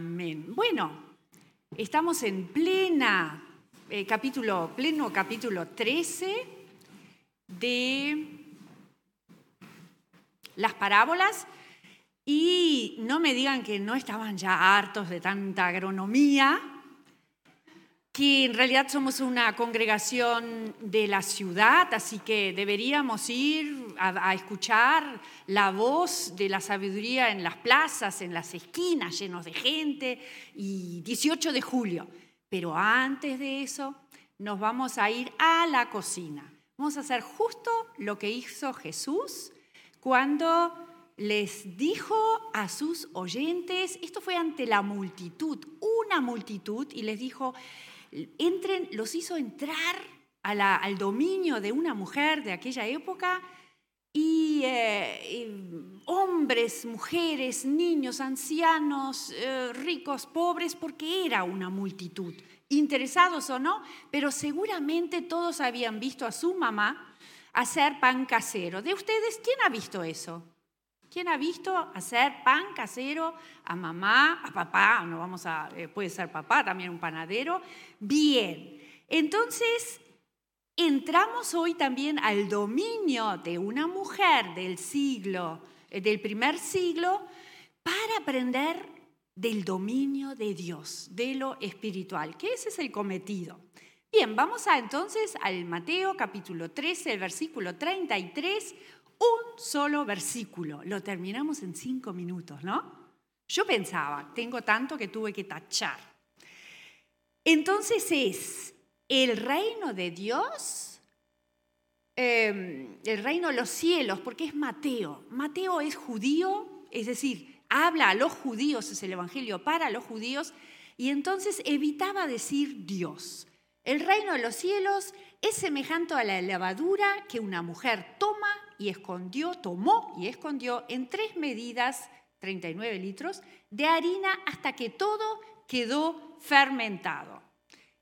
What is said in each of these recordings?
Bueno, estamos en plena eh, capítulo, pleno capítulo 13 de las parábolas. Y no me digan que no estaban ya hartos de tanta agronomía, que en realidad somos una congregación de la ciudad, así que deberíamos ir a, escuchar la voz de la sabiduría en las plazas, en las esquinas, llenos de gente, y 18 de julio. Pero antes de eso, nos vamos a ir a la cocina. Vamos a hacer justo lo que hizo Jesús cuando les dijo a sus oyentes, esto fue ante la multitud, una multitud, y les dijo, entren, los hizo entrar al dominio de una mujer de aquella época y, eh, hombres, mujeres, niños, ancianos, eh, ricos, pobres, porque era una multitud, interesados o no, pero seguramente todos habían visto a su mamá hacer pan casero. ¿De ustedes quién ha visto eso? ¿Quién ha visto hacer pan casero a mamá, a papá? No vamos a, eh, puede ser papá, también un panadero. Bien. Entonces, entramos hoy también al dominio de una mujer del siglo, eh, del primer siglo, para aprender del dominio de Dios, de lo espiritual, que ese es el cometido. Bien, vamos a entonces al Mateo capítulo 13, el versículo 33 un solo versículo. Lo terminamos en cinco minutos, ¿no? Yo pensaba, tengo tanto que tuve que tachar. Entonces es el reino de Dios, em, el reino de los cielos, porque es Mateo. Mateo es judío, es decir, habla a los judíos, es el Evangelio para los judíos, y entonces evitaba decir Dios. El reino de los cielos es semejante a la levadura que una mujer toma y escondió, tomó y escondió en tres medidas, 39 litros, de harina hasta que todo quedó fermentado.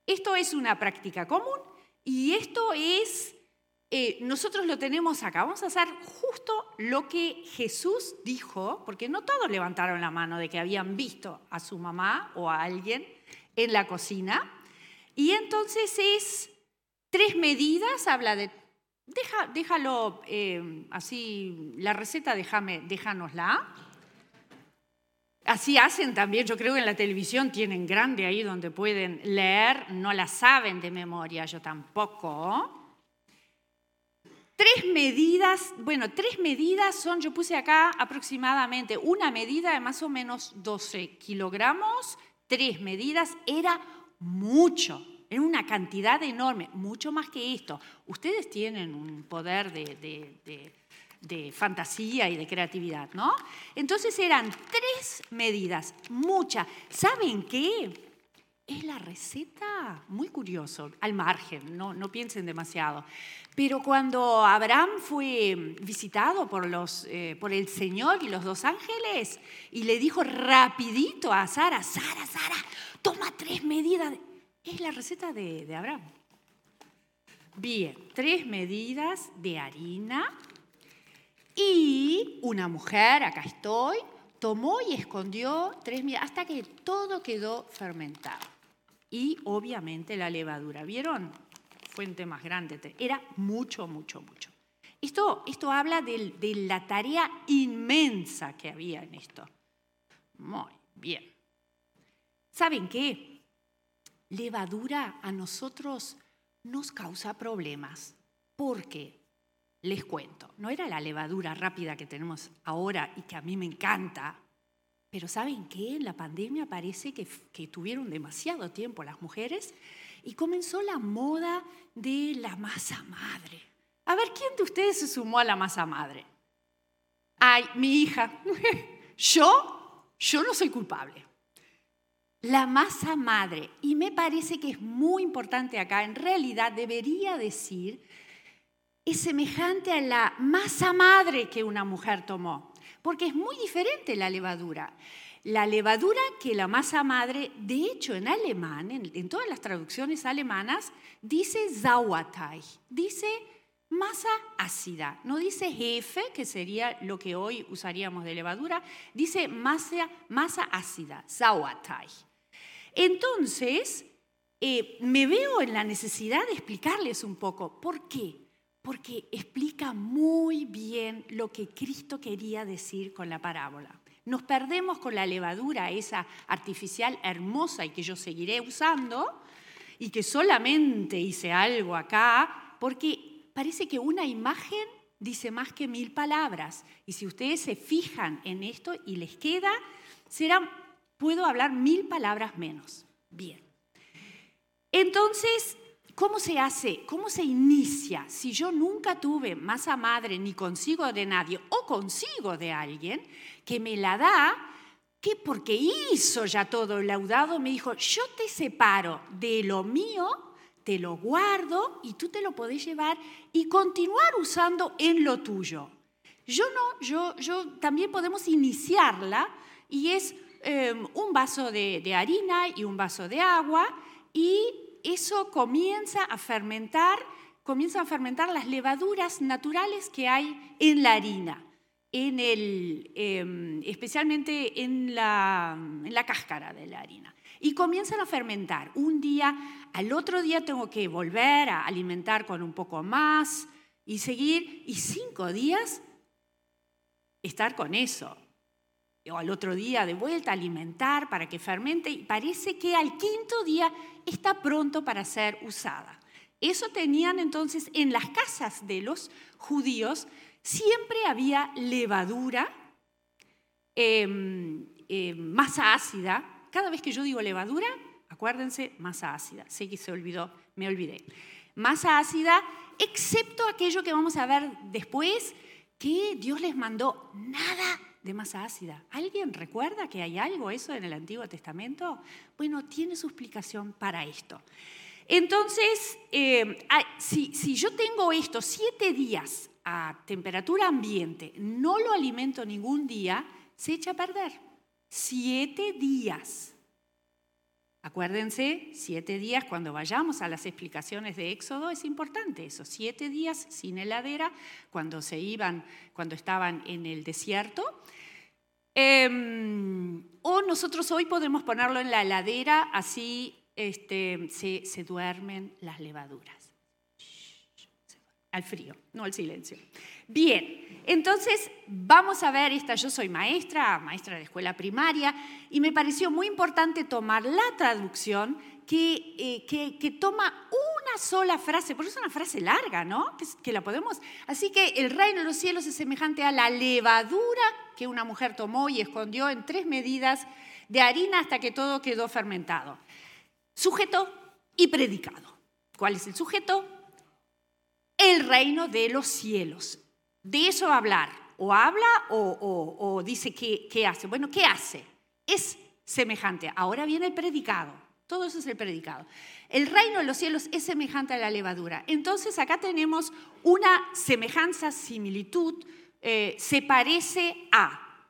Esto es una práctica común y esto es, eh, nosotros lo tenemos acá. Vamos a hacer justo lo que Jesús dijo, porque no todos levantaron la mano de que habían visto a su mamá o a alguien en la cocina. Y entonces es tres medidas, habla de déjalo eh, así, la receta déjame, déjanosla. Así hacen también, yo creo que en la televisión tienen grande ahí donde pueden leer, no la saben de memoria, yo tampoco. Tres medidas, bueno, tres medidas son, yo puse acá aproximadamente una medida de más o menos 12 kilogramos, tres medidas, era mucho en una cantidad enorme, mucho más que esto. Ustedes tienen un poder de, fantasía y de creatividad, ¿no? Entonces eran tres medidas, muchas. ¿Saben qué? Es la receta, muy curioso, al margen, no, no piensen demasiado. Pero cuando Abraham fue visitado por, los, eh, por el Señor y los dos ángeles y le dijo rapidito a Sara, Sara, Sara, toma tres medidas. Es la receta de, Abraham. Bien, tres medidas de harina y una mujer, acá estoy, tomó y escondió tres medidas hasta que todo quedó fermentado. Y obviamente la levadura, ¿vieron? Fuente más grande, era mucho, mucho, mucho. Esto, esto habla de, de la tarea inmensa que había en esto. Muy bien. ¿Saben qué? Levadura a nosotros nos causa problemas. porque Les cuento, no era la levadura rápida que tenemos ahora y que a mí me encanta, pero ¿saben qué? En la pandemia parece que, que tuvieron demasiado tiempo las mujeres y comenzó la moda de la masa madre. A ver, ¿quién de ustedes se sumó a la masa madre? Ay, mi hija. yo, yo no soy culpable la masa madre. Y me parece que es muy importante acá, en realidad debería decir, es semejante a la masa madre que una mujer tomó, porque es muy diferente la levadura. La levadura que la masa madre, de hecho en alemán, en, todas las traducciones alemanas, dice Sauerteig, dice masa ácida. No dice jefe, que sería lo que hoy usaríamos de levadura, dice masa, masa ácida, sauatai. Entonces, eh, me veo en la necesidad de explicarles un poco. ¿Por qué? Porque explica muy bien lo que Cristo quería decir con la parábola. Nos perdemos con la levadura, esa artificial hermosa y que yo seguiré usando, y que solamente hice algo acá, porque parece que una imagen dice más que mil palabras. Y si ustedes se fijan en esto y les queda, será, puedo hablar mil palabras menos. Bien. Entonces, ¿cómo se hace? ¿Cómo se inicia? Si yo nunca tuve masa madre ni consigo de nadie o consigo de alguien que me la da, que porque hizo ya todo el laudado, me dijo, yo te separo de lo mío, te lo guardo y tú te lo podés llevar y continuar usando en lo tuyo. Yo no, yo, yo también podemos iniciarla y es em, un vaso de, harina y un vaso de agua y eso comienza a fermentar, comienza a fermentar las levaduras naturales que hay en la harina, en el, em, especialmente en la, en la cáscara de la harina. Y comienzan a fermentar. Un día, al otro día tengo que volver a alimentar con un poco más y seguir, y cinco días estar con eso o al otro día de vuelta alimentar para que fermente y parece que al quinto día está pronto para ser usada. Eso tenían entonces en las casas de los judíos, siempre había levadura, em, em, masa ácida. Cada vez que yo digo levadura, acuérdense, masa ácida. Sé que se olvidó, me olvidé. Masa ácida, excepto aquello que vamos a ver después, que Dios les mandó nada de masa ácida. ¿Alguien recuerda que hay algo eso en el Antiguo Testamento? Bueno, tiene su explicación para esto. Entonces, eh, si, si yo tengo esto siete días a temperatura ambiente, no lo alimento ningún día, se echa a perder. Siete días. Acuérdense, siete días, cuando vayamos a las explicaciones de Éxodo, es importante eso. Siete días sin heladera, cuando se iban, cuando estaban en el desierto. Em, o nosotros hoy podemos ponerlo en la heladera, así este, se, se duermen las levaduras. Al frío, no al silencio. Bien, entonces vamos a ver esta, yo soy maestra, maestra de escuela primaria, y me pareció muy importante tomar la traducción que, eh, que, toma una sola frase, porque es una frase larga, ¿no? Que, que, la podemos. Así que el reino de los cielos es semejante a la levadura que una mujer tomó y escondió en tres medidas de harina hasta que todo quedó fermentado. Sujeto y predicado. ¿Cuál es el sujeto? Reino de los cielos. De eso hablar. O habla o, dice qué, hace. Bueno, ¿qué hace? Es semejante. Ahora viene el predicado. Todo eso es el predicado. El reino de los cielos es semejante a la levadura. Entonces acá tenemos una semejanza, similitud, eh, se parece a.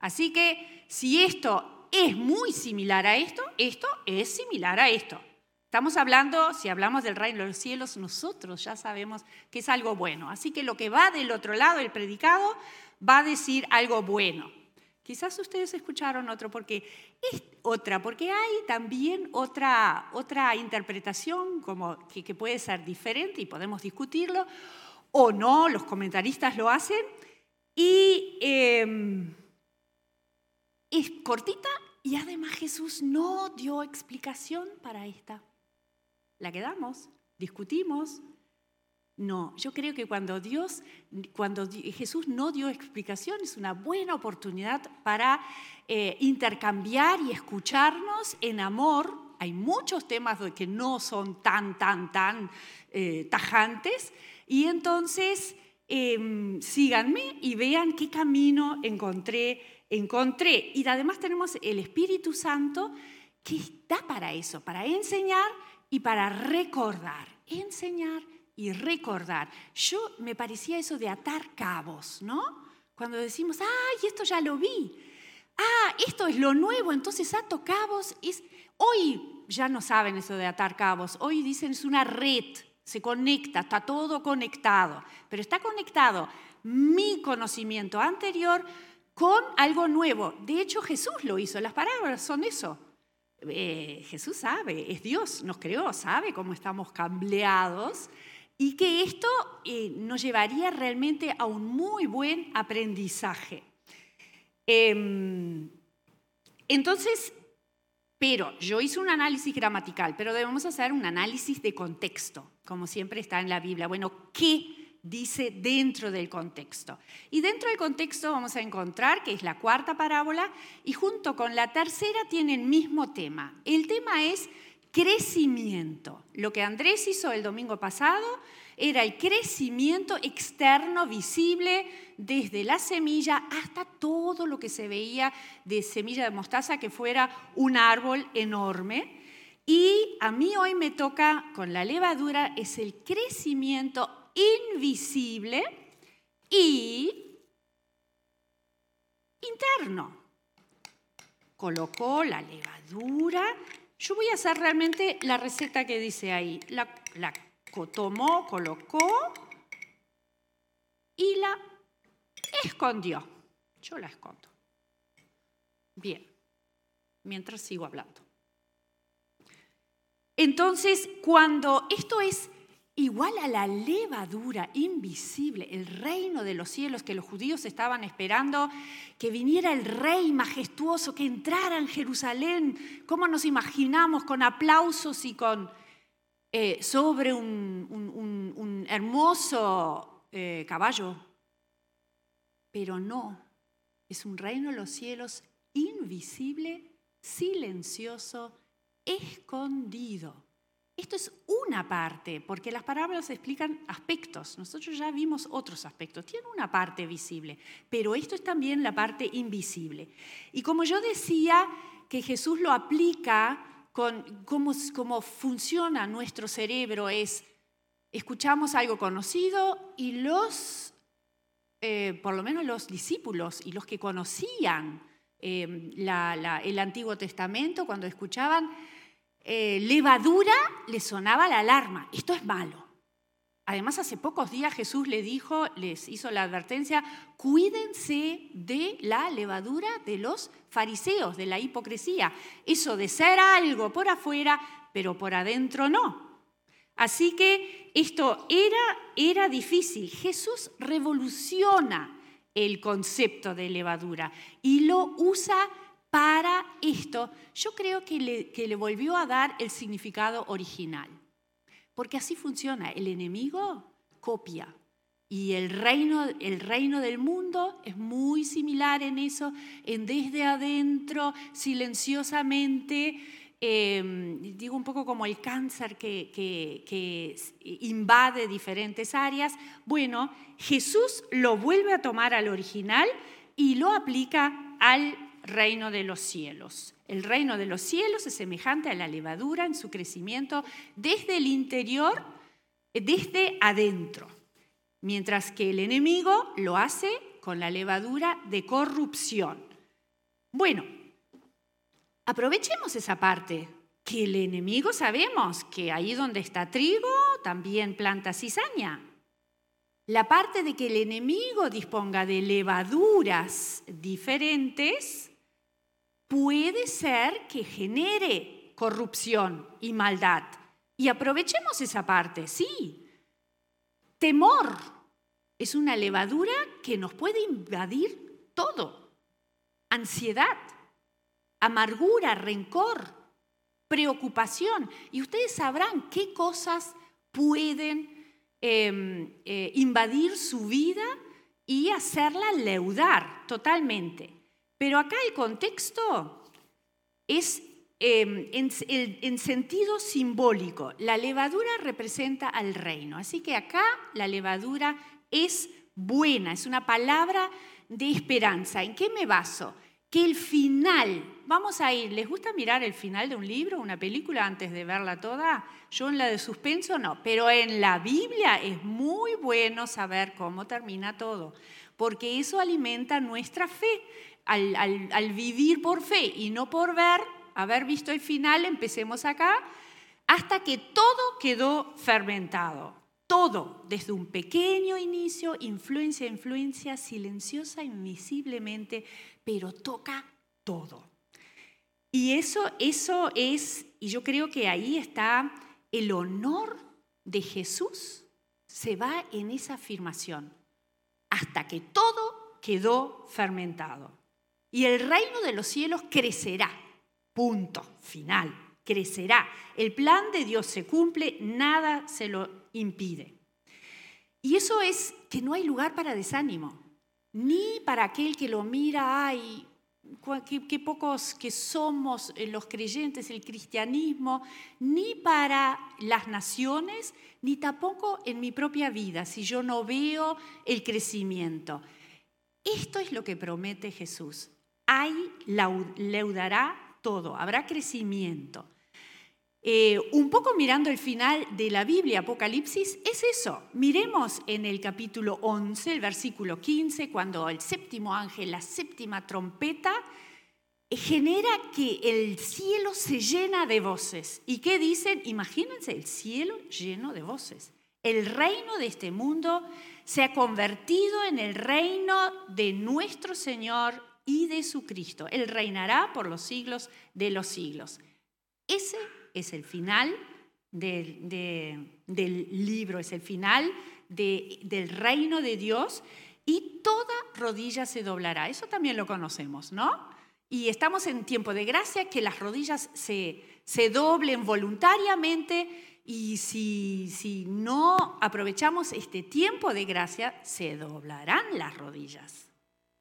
Así que si esto es muy similar a esto, esto es similar a esto. Estamos hablando, si hablamos del reino de los cielos, nosotros ya sabemos que es algo bueno. Así que lo que va del otro lado, el predicado, va a decir algo bueno. Quizás ustedes escucharon otro porque es otra, porque hay también otra, otra interpretación como que, puede ser diferente y podemos discutirlo, o no, los comentaristas lo hacen, y em, es cortita y además Jesús no dio explicación para esta. ¿La quedamos? ¿Discutimos? No, yo creo que cuando Dios, cuando Jesús no dio explicación, es una buena oportunidad para eh, intercambiar y escucharnos en amor. Hay muchos temas que no son tan, tan, tan eh, tajantes. Y entonces em, síganme y vean qué camino encontré, encontré. Y además tenemos el Espíritu Santo que está para eso, para enseñar y para recordar, enseñar y recordar. Yo me parecía eso de atar cabos, ¿no? Cuando decimos, ay, esto ya lo vi. Ah, esto es lo nuevo, entonces ato cabos. Es... Hoy ya no saben eso de atar cabos, hoy dicen es una red, se conecta, está todo conectado, pero está conectado mi conocimiento anterior con algo nuevo. De hecho, Jesús lo hizo, las palabras son eso. Eh, Jesús sabe, es Dios, nos creó, sabe cómo estamos cableados y que esto eh, nos llevaría realmente a un muy buen aprendizaje. Em, entonces, pero yo hice un análisis gramatical, pero debemos hacer un análisis de contexto, como siempre está en la Biblia. Bueno, ¿qué dice dentro del contexto? Y dentro del contexto vamos a encontrar que es la cuarta parábola y junto con la tercera tiene el mismo tema. El tema es crecimiento. Lo que Andrés hizo el domingo pasado era el crecimiento externo visible desde la semilla hasta todo lo que se veía de semilla de mostaza que fuera un árbol enorme. Y a mí hoy me toca con la levadura es el crecimiento invisible y interno. Colocó la levadura. Yo voy a hacer realmente la receta que dice ahí. La, la tomó, colocó y la escondió. Yo la escondo. Bien, mientras sigo hablando. Entonces, cuando esto es igual a la levadura invisible, el reino de los cielos que los judíos estaban esperando, que viniera el rey majestuoso, que entrara en Jerusalén, ¿cómo nos imaginamos con aplausos y con eh, sobre un, hermoso eh, caballo. Pero no, es un reino de los cielos invisible, silencioso, escondido. Esto es una parte, porque las parábolas explican aspectos. Nosotros ya vimos otros aspectos. Tiene una parte visible, pero esto es también la parte invisible. Y como yo decía que Jesús lo aplica con cómo, funciona nuestro cerebro es, escuchamos algo conocido y los, eh, por lo menos los discípulos y los que conocían eh, el Antiguo Testamento, cuando escuchaban eh, levadura, les sonaba la alarma, esto es malo. Además, hace pocos días Jesús le dijo, les hizo la advertencia, cuídense de la levadura de los fariseos, de la hipocresía. Eso de ser algo por afuera, pero por adentro no. Así que esto era, era difícil. Jesús revoluciona el concepto de levadura y lo usa para esto. Yo creo que le, volvió a dar el significado original. Porque así funciona. El enemigo copia. Y el reino, el reino del mundo es muy similar en eso, en desde adentro, silenciosamente, em, digo un poco como el cáncer que, que, invade diferentes áreas. Bueno, Jesús lo vuelve a tomar al original y lo aplica al reino de los cielos. El reino de los cielos es semejante a la levadura en su crecimiento desde el interior, desde adentro, mientras que el enemigo lo hace con la levadura de corrupción. Bueno, aprovechemos esa parte, que el enemigo sabemos que ahí donde está trigo, también planta cizaña. La parte de que el enemigo disponga de levaduras diferentes puede ser que genere corrupción y maldad. Y aprovechemos esa parte, sí. Temor es una levadura que nos puede invadir todo. Ansiedad, amargura, rencor, preocupación. Y ustedes sabrán qué cosas pueden em, eh, invadir su vida y hacerla leudar totalmente. Pero acá el contexto es em, en, sentido simbólico. La levadura representa al reino. Así que acá la levadura es buena, es una palabra de esperanza. ¿En qué me baso? Que el final, vamos a ir, ¿les gusta mirar el final de un libro, una película antes de verla toda? Yo en la de suspenso no, pero en la Biblia es muy bueno saber cómo termina todo, porque eso alimenta nuestra fe al, vivir por fe y no por ver, haber visto el final, empecemos acá, hasta que todo quedó fermentado. Todo, desde un pequeño inicio, influencia, influencia, silenciosa, invisiblemente, pero toca todo. Y eso, eso es, y yo creo que ahí está el honor de Jesús, se va en esa afirmación, hasta que todo quedó fermentado. Y el reino de los cielos crecerá, punto, final, crecerá. El plan de Dios se cumple, nada se lo impide. Y eso es que no hay lugar para desánimo, ni para aquel que lo mira, ay, qué, pocos que somos eh, los creyentes, el cristianismo, ni para las naciones, ni tampoco en mi propia vida, si yo no veo el crecimiento. Esto es lo que promete Jesús. Ahí leudará todo, habrá crecimiento. Eh, un poco mirando el final de la Biblia, Apocalipsis, es eso. Miremos en el capítulo 11, el versículo 15, cuando el séptimo ángel, la séptima trompeta, genera que el cielo se llena de voces. ¿Y qué dicen? Imagínense el cielo lleno de voces. El reino de este mundo se ha convertido en el reino de nuestro Señor y de su Cristo. Él reinará por los siglos de los siglos. Ese es el final del, libro, es el final del reino de Dios y toda rodilla se doblará. Eso también lo conocemos, ¿no? Y estamos en tiempo de gracia, que las rodillas se, se doblen voluntariamente y si, si no aprovechamos este tiempo de gracia, se doblarán las rodillas,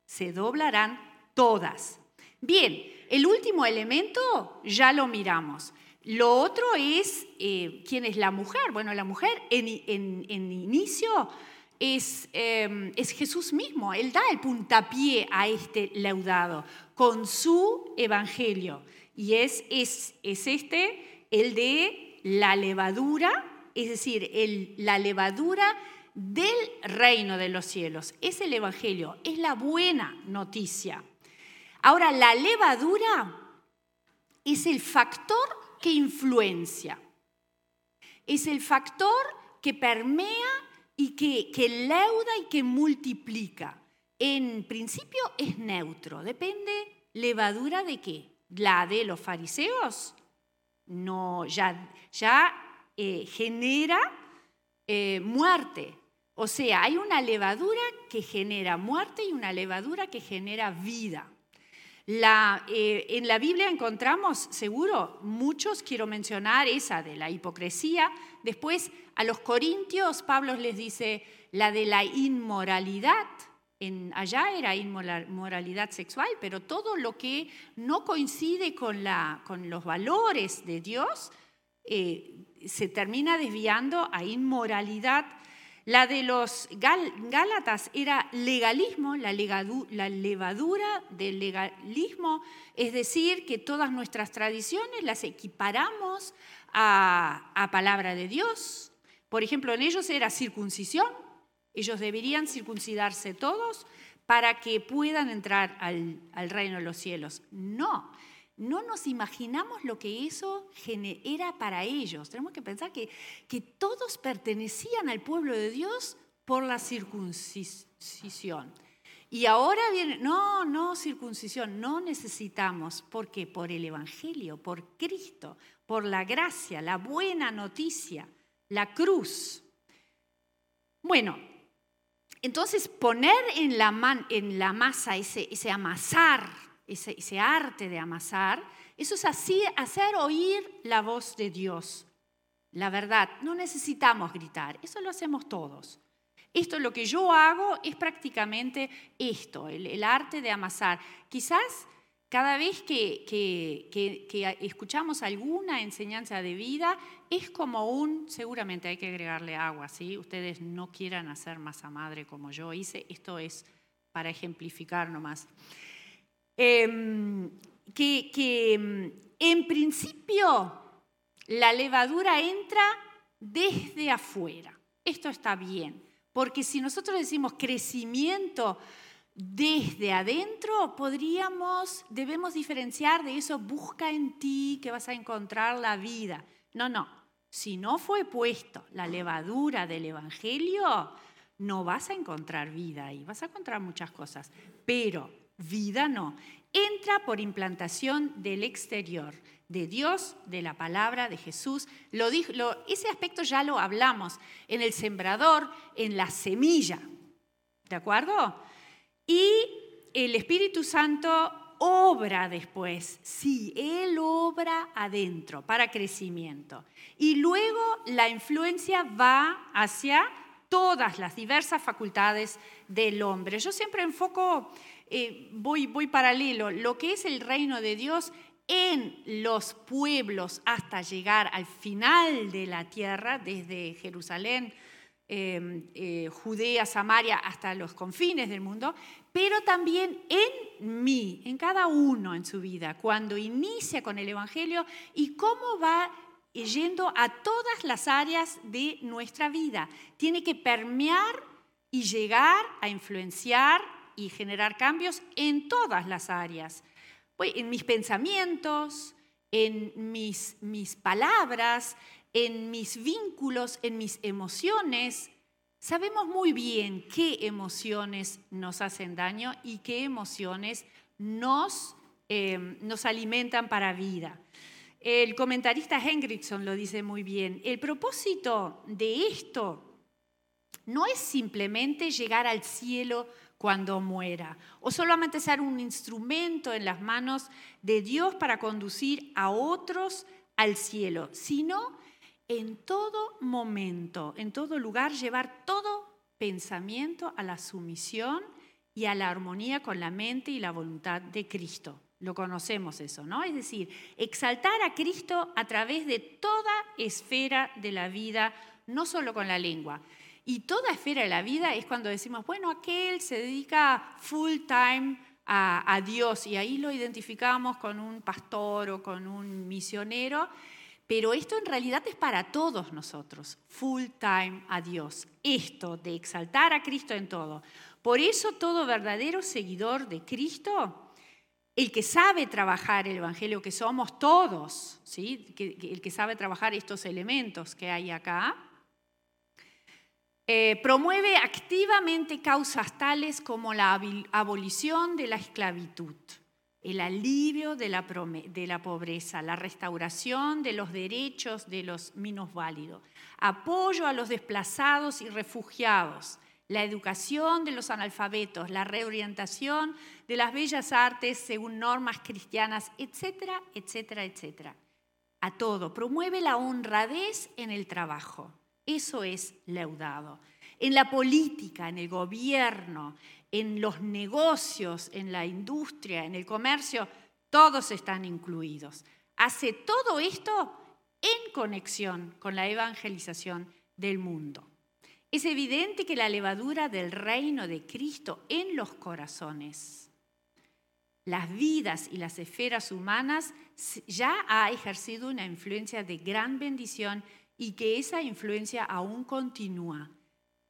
se doblarán todas. Bien, el último elemento ya lo miramos. Lo otro es, eh, ¿quién es la mujer? Bueno, la mujer en, inicio es, em, es, Jesús mismo. Él da el puntapié a este leudado con su evangelio. Y es, es, es este, el de la levadura, es decir, la levadura del reino de los cielos. Es el evangelio, es la buena noticia. Ahora, la levadura es el factor que influencia. Es el factor que permea y que, que leuda y que multiplica. En principio es neutro, depende levadura de qué. La de los fariseos no, ya, ya eh, genera eh, muerte. O sea, hay una levadura que genera muerte y una levadura que genera vida. Eh, en la Biblia encontramos, seguro, muchos, quiero mencionar esa de la hipocresía. Después, a los corintios, Pablo les dice la de la inmoralidad. En, allá era inmoralidad sexual, pero todo lo que no coincide con, los valores de Dios eh, se termina desviando a inmoralidad la de los Gálatas era legalismo, la, levadura del legalismo, es decir, que todas nuestras tradiciones las equiparamos a, palabra de Dios. Por ejemplo, en ellos era circuncisión, ellos deberían circuncidarse todos para que puedan entrar al reino de los cielos. No, no nos imaginamos lo que eso era para ellos. Tenemos que pensar que, que todos pertenecían al pueblo de Dios por la circuncisión. Y ahora viene, no, no, circuncisión, no necesitamos, porque por el Evangelio, por Cristo, por la gracia, la buena noticia, la cruz. Bueno, entonces poner en la, en la masa ese, ese amasar, ese, arte de amasar, eso es así, hacer oír la voz de Dios. La verdad, no necesitamos gritar, eso lo hacemos todos. Esto lo que yo hago es prácticamente esto, el, arte de amasar. Quizás cada vez que, que, escuchamos alguna enseñanza de vida, es como un, seguramente hay que agregarle agua, ¿sí? Ustedes no quieran hacer masa madre como yo hice, esto es para ejemplificar nomás. Em, que, em, en principio la levadura entra desde afuera. Esto está bien, porque si nosotros decimos crecimiento desde adentro, podríamos, debemos diferenciar de eso, busca en ti que vas a encontrar la vida. No, no. Si no fue puesto la levadura del Evangelio, no vas a encontrar vida ahí, vas a encontrar muchas cosas, pero vida no. Entra por implantación del exterior, de Dios, de la palabra, de Jesús. Lo, ese aspecto ya lo hablamos en el sembrador, en la semilla. ¿De acuerdo? Y el Espíritu Santo obra después, sí, Él obra adentro para crecimiento. Y luego la influencia va hacia todas las diversas facultades del hombre. Yo siempre enfoco, eh, voy, voy paralelo, lo que es el reino de Dios en los pueblos hasta llegar al final de la tierra, desde Jerusalén, em, eh, Judea, Samaria, hasta los confines del mundo, pero también en mí, en cada uno en su vida, cuando inicia con el Evangelio y cómo va yendo a todas las áreas de nuestra vida. Tiene que permear y llegar a influenciar y generar cambios en todas las áreas. En mis pensamientos, en mis, mis palabras, en mis vínculos, en mis emociones. Sabemos muy bien qué emociones nos hacen daño y qué emociones nos, eh, nos alimentan para vida. El comentarista Hendrickson lo dice muy bien. El propósito de esto no es simplemente llegar al cielo cuando muera o solamente ser un instrumento en las manos de Dios para conducir a otros al cielo, sino en todo momento, en todo lugar, llevar todo pensamiento a la sumisión y a la armonía con la mente y la voluntad de Cristo. Lo conocemos eso, ¿no? Es decir, exaltar a Cristo a través de toda esfera de la vida, no solo con la lengua. Y toda esfera de la vida es cuando decimos, bueno, aquel se dedica full time a, a Dios y ahí lo identificamos con un pastor o con un misionero, pero esto en realidad es para todos nosotros, full time a Dios. Esto de exaltar a Cristo en todo. Por eso todo verdadero seguidor de Cristo el que sabe trabajar el Evangelio, que somos todos, ¿sí? el que sabe trabajar estos elementos que hay acá, eh, promueve activamente causas tales como la abolición de la esclavitud, el alivio de la, de la pobreza, la restauración de los derechos de los minusválidos, apoyo a los desplazados y refugiados, la educación de los analfabetos, la reorientación de las bellas artes según normas cristianas, etcétera, etcétera, etcétera. A todo. Promueve la honradez en el trabajo. Eso es leudado. En la política, en el gobierno, en los negocios, en la industria, en el comercio, todos están incluidos. Hace todo esto en conexión con la evangelización del mundo. Es evidente que la levadura del reino de Cristo en los corazones, las vidas y las esferas humanas ya ha ejercido una influencia de gran bendición y que esa influencia aún continúa.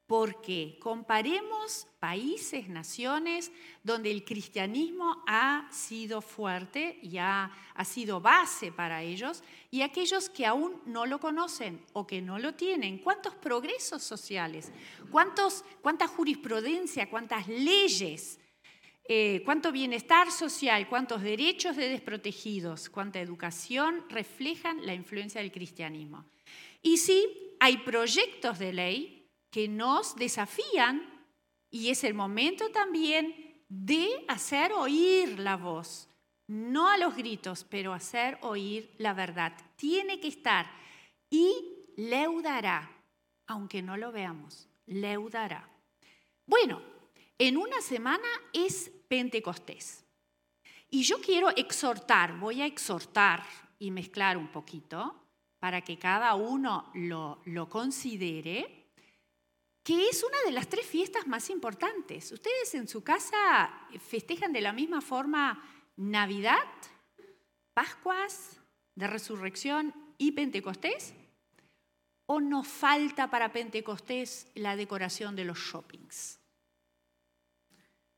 Porque comparemos países, naciones donde el cristianismo ha sido fuerte y ha, sido base para ellos y aquellos que aún no lo conocen o que no lo tienen. ¿Cuántos progresos sociales? ¿Cuántos, ¿Cuánta jurisprudencia? ¿Cuántas leyes? Eh, ¿Cuánto bienestar social? ¿Cuántos derechos de desprotegidos? ¿Cuánta educación reflejan la influencia del cristianismo? Y sí, hay proyectos de ley que nos desafían y es el momento también de hacer oír la voz, no a los gritos, pero hacer oír la verdad. Tiene que estar y leudará, aunque no lo veamos, leudará. Bueno, en una semana es Pentecostés. Y yo quiero exhortar, voy a exhortar y mezclar un poquito para que cada uno lo, lo considere que es una de las tres fiestas más importantes. ¿Ustedes en su casa festejan de la misma forma Navidad, Pascuas, de Resurrección y Pentecostés? ¿O nos falta para Pentecostés la decoración de los shoppings?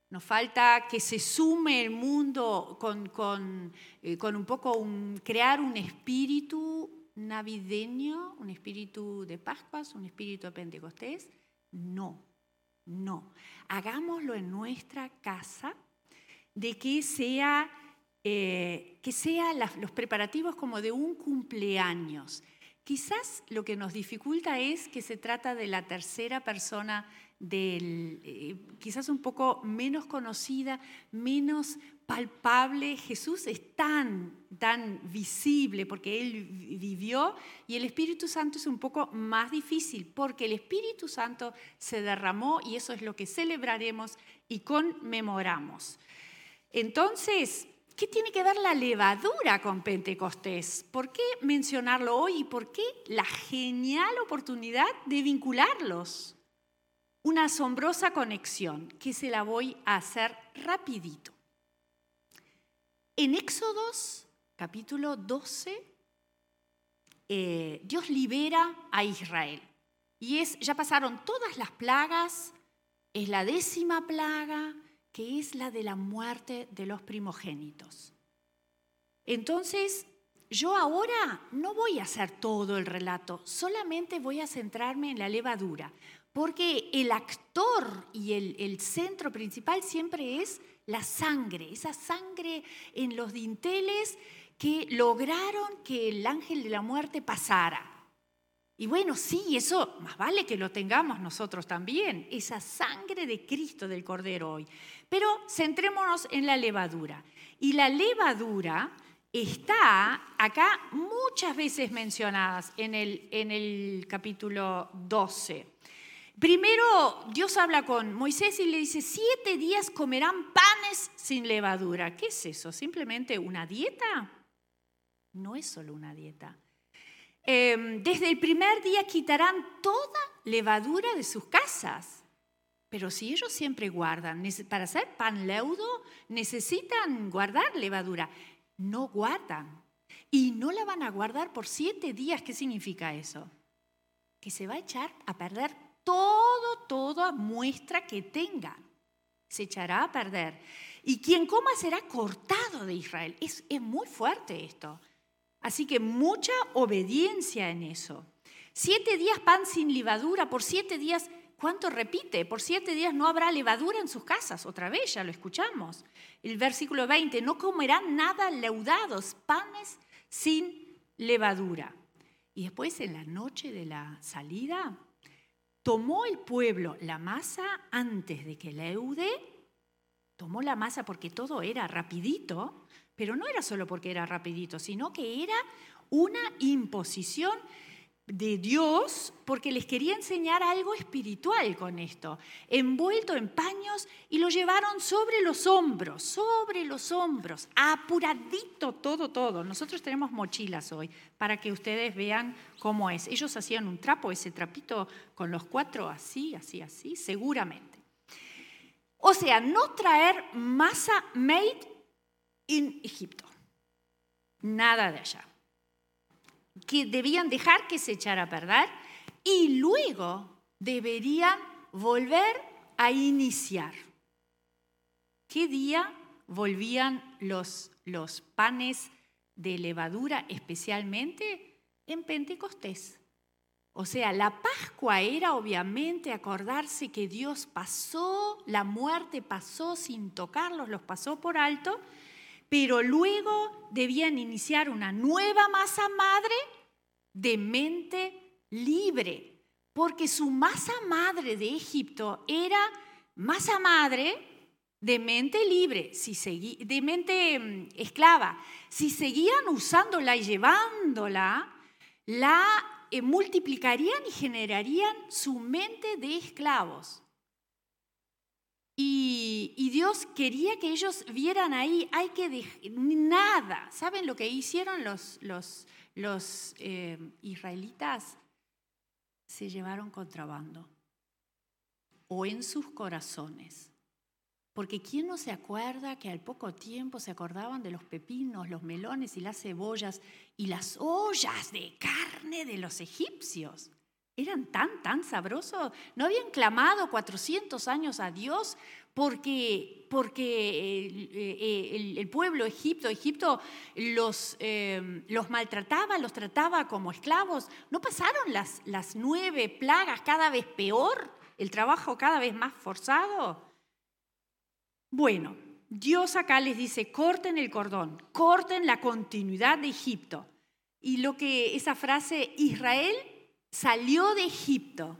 Nos falta que se sume el mundo con, con, eh, un poco crear un espíritu navideño, un espíritu de Pascuas, un espíritu de Pentecostés. No, no. Hagámoslo en nuestra casa, de que sea, eh, que sea los preparativos como de un cumpleaños. Quizás lo que nos dificulta es que se trata de la tercera persona del, eh, quizás un poco menos conocida, menos palpable. Jesús es tan, tan visible porque Él vivió y el Espíritu Santo es un poco más difícil porque el Espíritu Santo se derramó y eso es lo que celebraremos y conmemoramos. Entonces, ¿qué tiene que ver la levadura con Pentecostés? ¿Por qué mencionarlo hoy y por qué la genial oportunidad de vincularlos? Una asombrosa conexión que se la voy a hacer rapidito. En Éxodos, capítulo 12, eh, Dios libera a Israel. Y es, ya pasaron todas las plagas, es la décima plaga, que es la de la muerte de los primogénitos. Entonces, yo ahora no voy a hacer todo el relato, solamente voy a centrarme en la levadura, porque el actor y el centro principal siempre es la sangre, esa sangre en los dinteles que lograron que el ángel de la muerte pasara. Y bueno, sí, eso más vale que lo tengamos nosotros también, esa sangre de Cristo del Cordero hoy. Pero centrémonos en la levadura. Y la levadura está acá muchas veces mencionada en el, en el capítulo 12. Primero Dios habla con Moisés y le dice, siete días comerán panes sin levadura. ¿Qué es eso? ¿Simplemente una dieta? No es solo una dieta. Em, desde el primer día quitarán toda levadura de sus casas. Pero si ellos siempre guardan, para hacer pan leudo necesitan guardar levadura. No guardan. Y no la van a guardar por siete días. ¿Qué significa eso? Que se va a echar a perder todo, toda muestra que tenga se echará a perder. Y quien coma será cortado de Israel. Es, es muy fuerte esto. Así que mucha obediencia en eso. Siete días pan sin levadura, por siete días, ¿cuánto repite? Por siete días no habrá levadura en sus casas. Otra vez, ya lo escuchamos. El versículo 20, no comerán nada leudados, panes sin levadura. Y después en la noche de la salida, tomó el pueblo la masa antes de que Leude, tomó la masa porque todo era rapidito, pero no era solo porque era rapidito, sino que era una imposición de Dios porque les quería enseñar algo espiritual con esto, envuelto en paños y lo llevaron sobre los hombros, sobre los hombros, apuradito todo, todo. Nosotros tenemos mochilas hoy para que ustedes vean cómo es. Ellos hacían un trapo, ese trapito con los cuatro así, así, así, seguramente. O sea, no traer masa made in Egipto, nada de allá que debían dejar que se echara a perder y luego deberían volver a iniciar. ¿Qué día volvían los, los panes de levadura especialmente? En Pentecostés. O sea, la Pascua era obviamente acordarse que Dios pasó, la muerte pasó sin tocarlos, los pasó por alto, pero luego debían iniciar una nueva masa madre de mente libre, porque su masa madre de Egipto era masa madre de mente libre, si de mente mm, esclava. Si seguían usándola y llevándola, la eh, multiplicarían y generarían su mente de esclavos. Y, Dios quería que ellos vieran ahí, hay que dejar nada. ¿Saben lo que hicieron los, los, los eh, israelitas? Se llevaron contrabando o en sus corazones. Porque ¿quién no se acuerda que al poco tiempo se acordaban de los pepinos, los melones y las cebollas y las ollas de carne de los egipcios? Eran tan, tan sabrosos. No habían clamado 400 años a Dios porque, porque el, pueblo Egipto, Egipto los, eh, los maltrataba, los trataba como esclavos. ¿No pasaron las, las nueve plagas cada vez peor? ¿El trabajo cada vez más forzado? Bueno, Dios acá les dice, corten el cordón, corten la continuidad de Egipto. Y lo que esa frase, Israel salió de Egipto,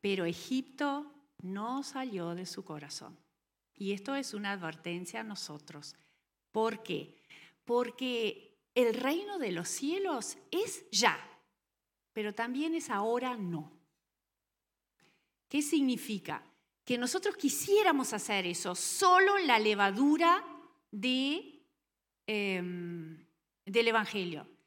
pero Egipto no salió de su corazón. Y esto es una advertencia a nosotros. ¿Por qué? Porque el reino de los cielos es ya, pero también es ahora no. ¿Qué significa? Que nosotros quisiéramos hacer eso, solo la levadura de, em, del Evangelio.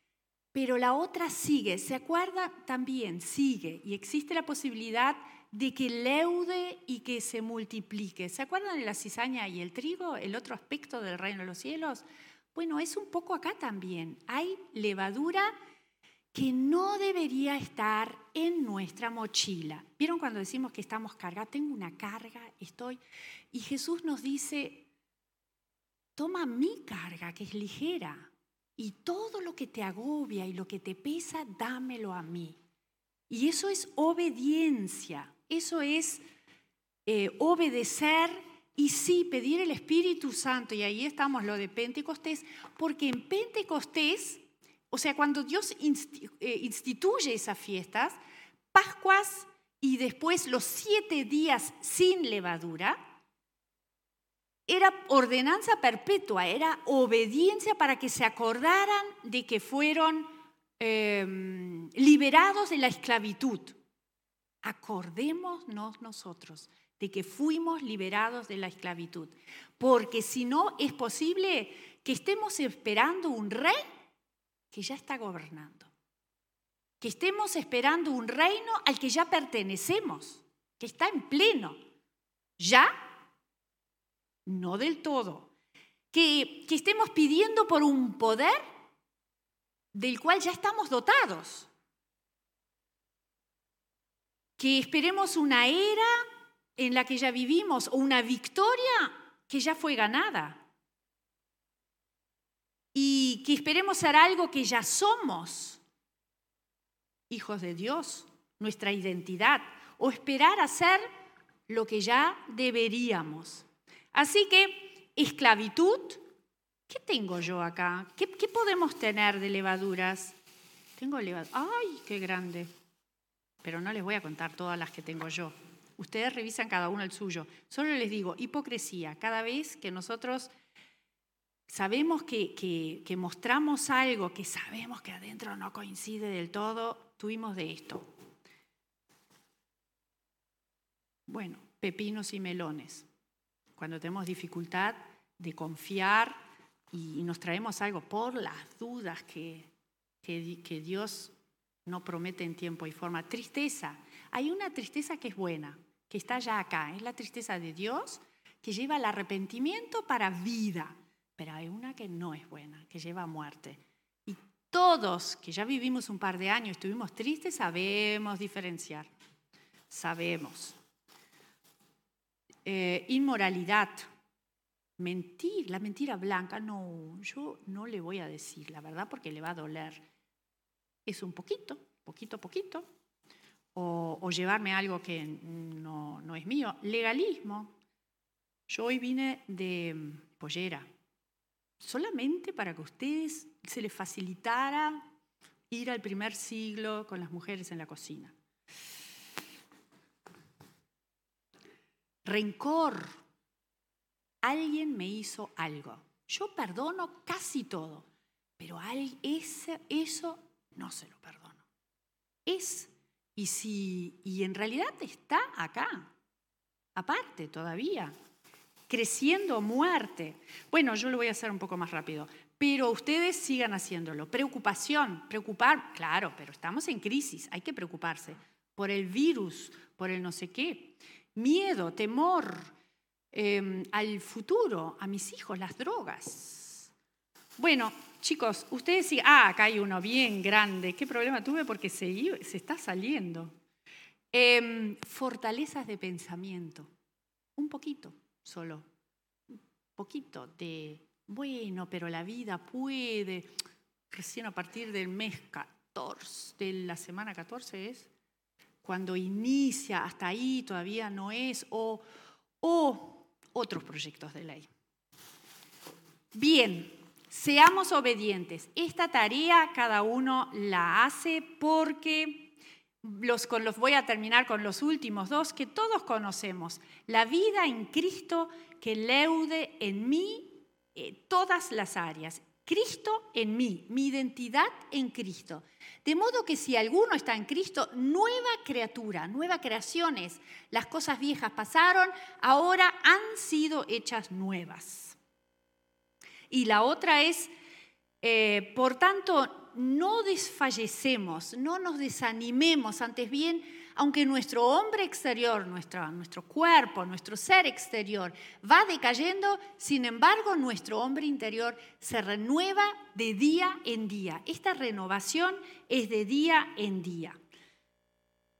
Pero la otra sigue, se acuerda también, sigue, y existe la posibilidad de que leude y que se multiplique. ¿Se acuerdan de la cizaña y el trigo, el otro aspecto del reino de los cielos? Bueno, es un poco acá también. Hay levadura que no debería estar en nuestra mochila. ¿Vieron cuando decimos que estamos cargados? Tengo una carga, estoy. Y Jesús nos dice, toma mi carga, que es ligera, y todo lo que te agobia y lo que te pesa, dámelo a mí. Y eso es obediencia, eso es eh, obedecer y sí pedir el Espíritu Santo. Y ahí estamos lo de Pentecostés, porque en Pentecostés o sea, cuando Dios eh, instituye esas fiestas, Pascuas y después los siete días sin levadura, era ordenanza perpetua, era obediencia para que se acordaran de que fueron em, liberados de la esclavitud. Acordémonos nosotros de que fuimos liberados de la esclavitud, porque si no es posible que estemos esperando un rey que ya está gobernando. Que estemos esperando un reino al que ya pertenecemos, que está en pleno. ¿Ya? No del todo. Que, estemos pidiendo por un poder del cual ya estamos dotados. Que esperemos una era en la que ya vivimos o una victoria que ya fue ganada y que esperemos ser algo que ya somos, hijos de Dios, nuestra identidad, o esperar a ser lo que ya deberíamos. Así que, esclavitud, ¿qué tengo yo acá? ¿Qué, podemos tener de levaduras? Tengo levaduras. ¡Ay, qué grande! Pero no les voy a contar todas las que tengo yo. Ustedes revisan cada uno el suyo. Solo les digo, hipocresía. Cada vez que nosotros sabemos que, mostramos algo que sabemos que adentro no coincide del todo, tuvimos de esto. Bueno, pepinos y melones. Cuando tenemos dificultad de confiar y nos traemos algo por las dudas que, que Dios no promete en tiempo y forma. Tristeza. Hay una tristeza que es buena, que está ya acá. Es la tristeza de Dios que lleva al arrepentimiento para vida pero hay una que no es buena, que lleva a muerte. Y todos que ya vivimos un par de años, estuvimos tristes, sabemos diferenciar, sabemos. Eh, inmoralidad, mentir, la mentira blanca, no, yo no le voy a decir la verdad porque le va a doler. Es un poquito, poquito, poquito, o, o llevarme algo que no, no es mío. Legalismo. Yo hoy vine de pollera, solamente para que a ustedes se les facilitara ir al primer siglo con las mujeres en la cocina. Rencor. Alguien me hizo algo. Yo perdono casi todo, pero eso no se lo perdono. Es, y, si, y en realidad está acá, aparte todavía creciendo muerte. Bueno, yo lo voy a hacer un poco más rápido, pero ustedes sigan haciéndolo. Preocupación, preocupar, claro, pero estamos en crisis, hay que preocuparse por el virus, por el no sé qué. Miedo, temor em, al futuro, a mis hijos, las drogas. Bueno, chicos, ustedes sí, ah, acá hay uno bien grande. ¿Qué problema tuve? Porque se, se está saliendo. Em, fortalezas de pensamiento, un poquito solo, un poquito de, bueno, pero la vida puede, recién a partir del mes 14, de la semana 14 es, cuando inicia, hasta ahí todavía no es, o, o otros proyectos de ley. Bien, seamos obedientes. Esta tarea cada uno la hace porque los, con los voy a terminar con los últimos dos que todos conocemos. La vida en Cristo que leude en mí eh, todas las áreas. Cristo en mí, mi identidad en Cristo. De modo que si alguno está en Cristo, nueva criatura, nueva creaciones. Las cosas viejas pasaron, ahora han sido hechas nuevas. Y la otra es, eh, por tanto, no desfallecemos, no nos desanimemos, antes bien, aunque nuestro hombre exterior, nuestro cuerpo, nuestro ser exterior va decayendo, sin embargo nuestro hombre interior se renueva de día en día. Esta renovación es de día en día.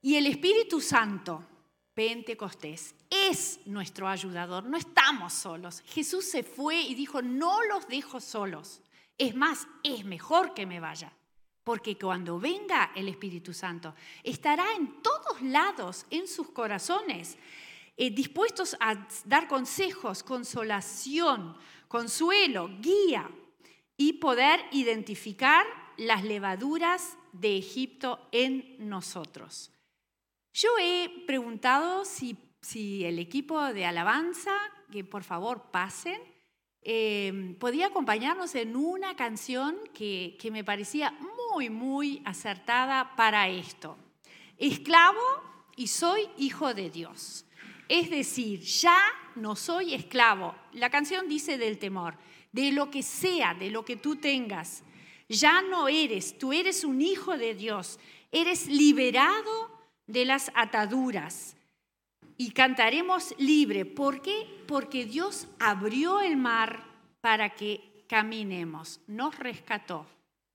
Y el Espíritu Santo, Pentecostés, es nuestro ayudador, no estamos solos. Jesús se fue y dijo, no los dejo solos. Es más, es mejor que me vaya. Porque cuando venga el Espíritu Santo, estará en todos lados, en sus corazones, eh, dispuestos a dar consejos, consolación, consuelo, guía y poder identificar las levaduras de Egipto en nosotros. Yo he preguntado si, si el equipo de alabanza, que por favor pasen, eh, podía acompañarnos en una canción que, que me parecía muy, muy acertada para esto. Esclavo y soy hijo de Dios. Es decir, ya no soy esclavo. La canción dice del temor, de lo que sea, de lo que tú tengas. Ya no eres, tú eres un hijo de Dios. Eres liberado de las ataduras. Y cantaremos libre. ¿Por qué? Porque Dios abrió el mar para que caminemos. Nos rescató.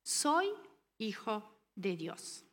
Soy hijo de Dios.